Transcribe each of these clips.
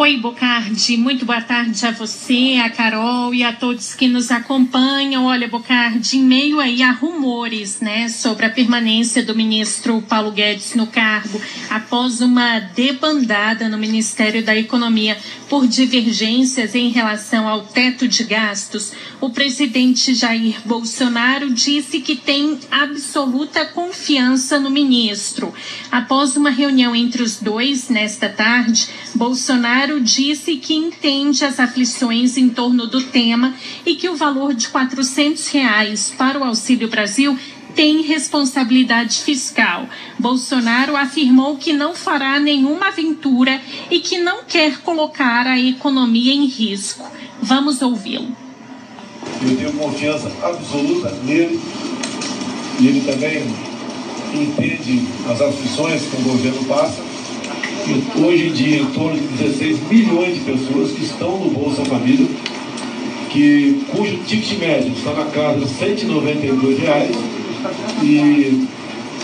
Oi, Bocardi, muito boa tarde a você, a Carol e a todos que nos acompanham. Olha, Bocardi, em meio aí a rumores, né, sobre a permanência do ministro Paulo Guedes no cargo após uma debandada no Ministério da Economia por divergências em relação ao teto de gastos, o presidente Jair Bolsonaro disse que tem absoluta confiança no ministro. Após uma reunião entre os dois nesta tarde, Bolsonaro disse que entende as aflições em torno do tema e que o valor de 400 reais para o Auxílio Brasil tem responsabilidade fiscal. Bolsonaro afirmou que não fará nenhuma aventura e que não quer colocar a economia em risco. Vamos ouvi-lo. Eu tenho confiança absoluta nele e ele também entende as aflições que o governo passa. Hoje em dia, em torno de 16 milhões de pessoas que estão no Bolsa Família, que, cujo ticket médio está na casa de 192 reais, e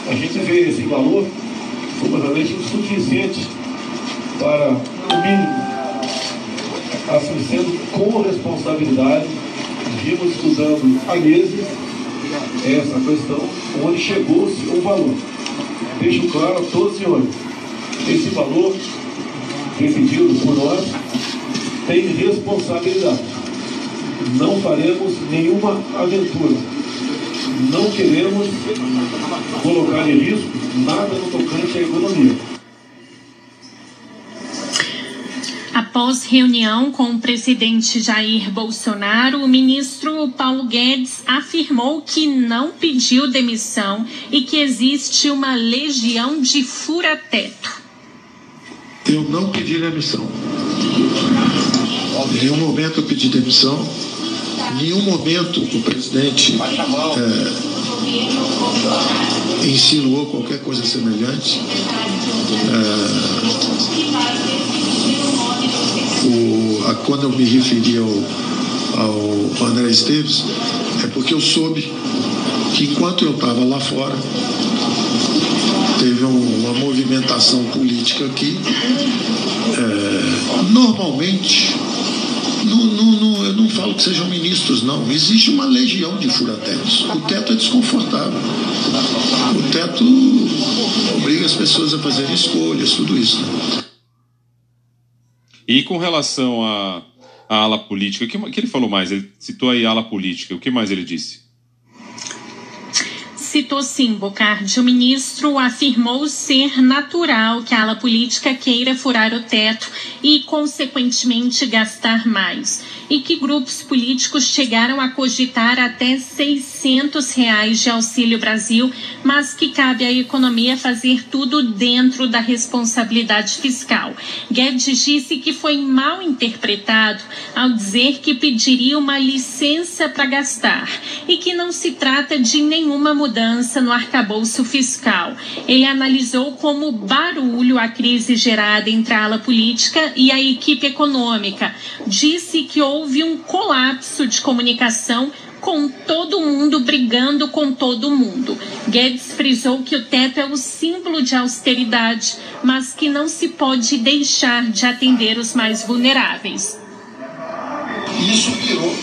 a gente vê esse valor como realmente insuficiente para o mínimo, assim sendo com responsabilidade, vimos estudando há meses essa questão, onde chegou-se o valor. Deixo claro a todos os senhores, esse valor decidido por nós tem responsabilidade. Não faremos nenhuma aventura não queremos colocar em risco nada no tocante à economia. Após reunião com o presidente Jair Bolsonaro, o ministro Paulo Guedes afirmou que não pediu demissão e que existe uma legião de fura-teto. Eu não pedi demissão. Em nenhum momento eu pedi demissão em nenhum momento o presidente é, insinuou qualquer coisa semelhante. É, o, a, quando eu me referi ao, ao André Esteves, é porque eu soube que enquanto eu estava lá fora, teve um, uma movimentação política aqui. É, normalmente não, não, não, eu não falo que sejam ministros, não. Existe uma legião de furatetos. O teto é desconfortável. O teto obriga as pessoas a fazerem escolhas, tudo isso. Né? E com relação à, à ala política, o que, que ele falou mais? Ele citou aí a ala política. O que mais ele disse? Citou sim, Bocardi. O ministro afirmou ser natural que a ala política queira furar o teto e, consequentemente, gastar mais. E que grupos políticos chegaram a cogitar até 600 reais de Auxílio Brasil, mas que cabe à economia fazer tudo dentro da responsabilidade fiscal. Guedes disse que foi mal interpretado ao dizer que pediria uma licença para gastar e que não se trata de nenhuma mudança no arcabouço fiscal. Ele analisou como barulho a crise gerada entre a ala política e a equipe econômica. Disse que houve um colapso de comunicação com todo mundo brigando com todo mundo. Guedes frisou que o teto é o símbolo de austeridade, mas que não se pode deixar de atender os mais vulneráveis. Isso virou,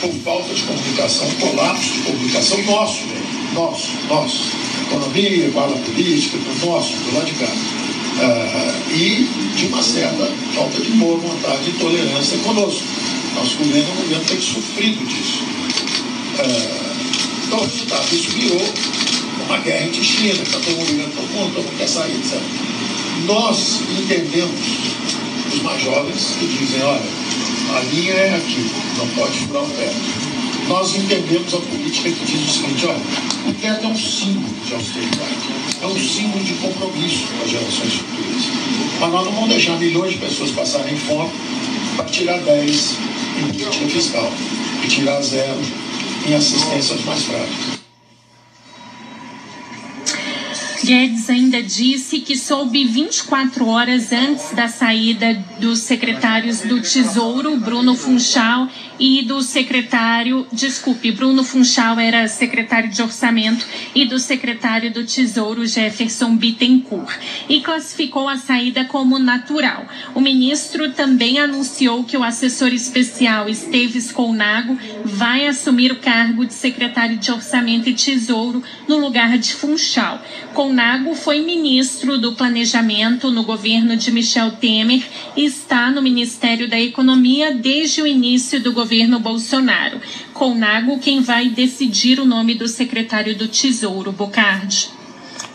por falta de comunicação, colapso de comunicação nosso, né? nosso, nosso. Economia, bala política, nosso, do lado de cá. Uh, e de uma certa falta de boa vontade e tolerância conosco. Nosso governo é um governo tem sofrido disso. Uh, então, o resultado disso virou uma guerra intestina, está todo mundo brigando todo mundo, todo mundo quer sair, etc. Nós entendemos os mais jovens que dizem, olha, a linha é aqui, não pode furar o pé nós entendemos a política que diz o seguinte, olha, o teto é um símbolo de austeridade, é um símbolo de compromisso com as gerações futuras. Mas nós não vamos deixar milhões de pessoas passarem fome para tirar 10 em política fiscal e tirar zero em assistência aos mais fracos. Guedes ainda disse que soube 24 horas antes da saída dos secretários do Tesouro, Bruno Funchal, e do secretário, desculpe, Bruno Funchal era secretário de Orçamento e do secretário do Tesouro, Jefferson Bittencourt, e classificou a saída como natural. O ministro também anunciou que o assessor especial Esteves Colnago vai assumir o cargo de secretário de Orçamento e Tesouro no lugar de Funchal. Colnago foi ministro do Planejamento no governo de Michel Temer e está no Ministério da Economia desde o início do governo Bolsonaro. Colnago quem vai decidir o nome do secretário do Tesouro, Bocardi.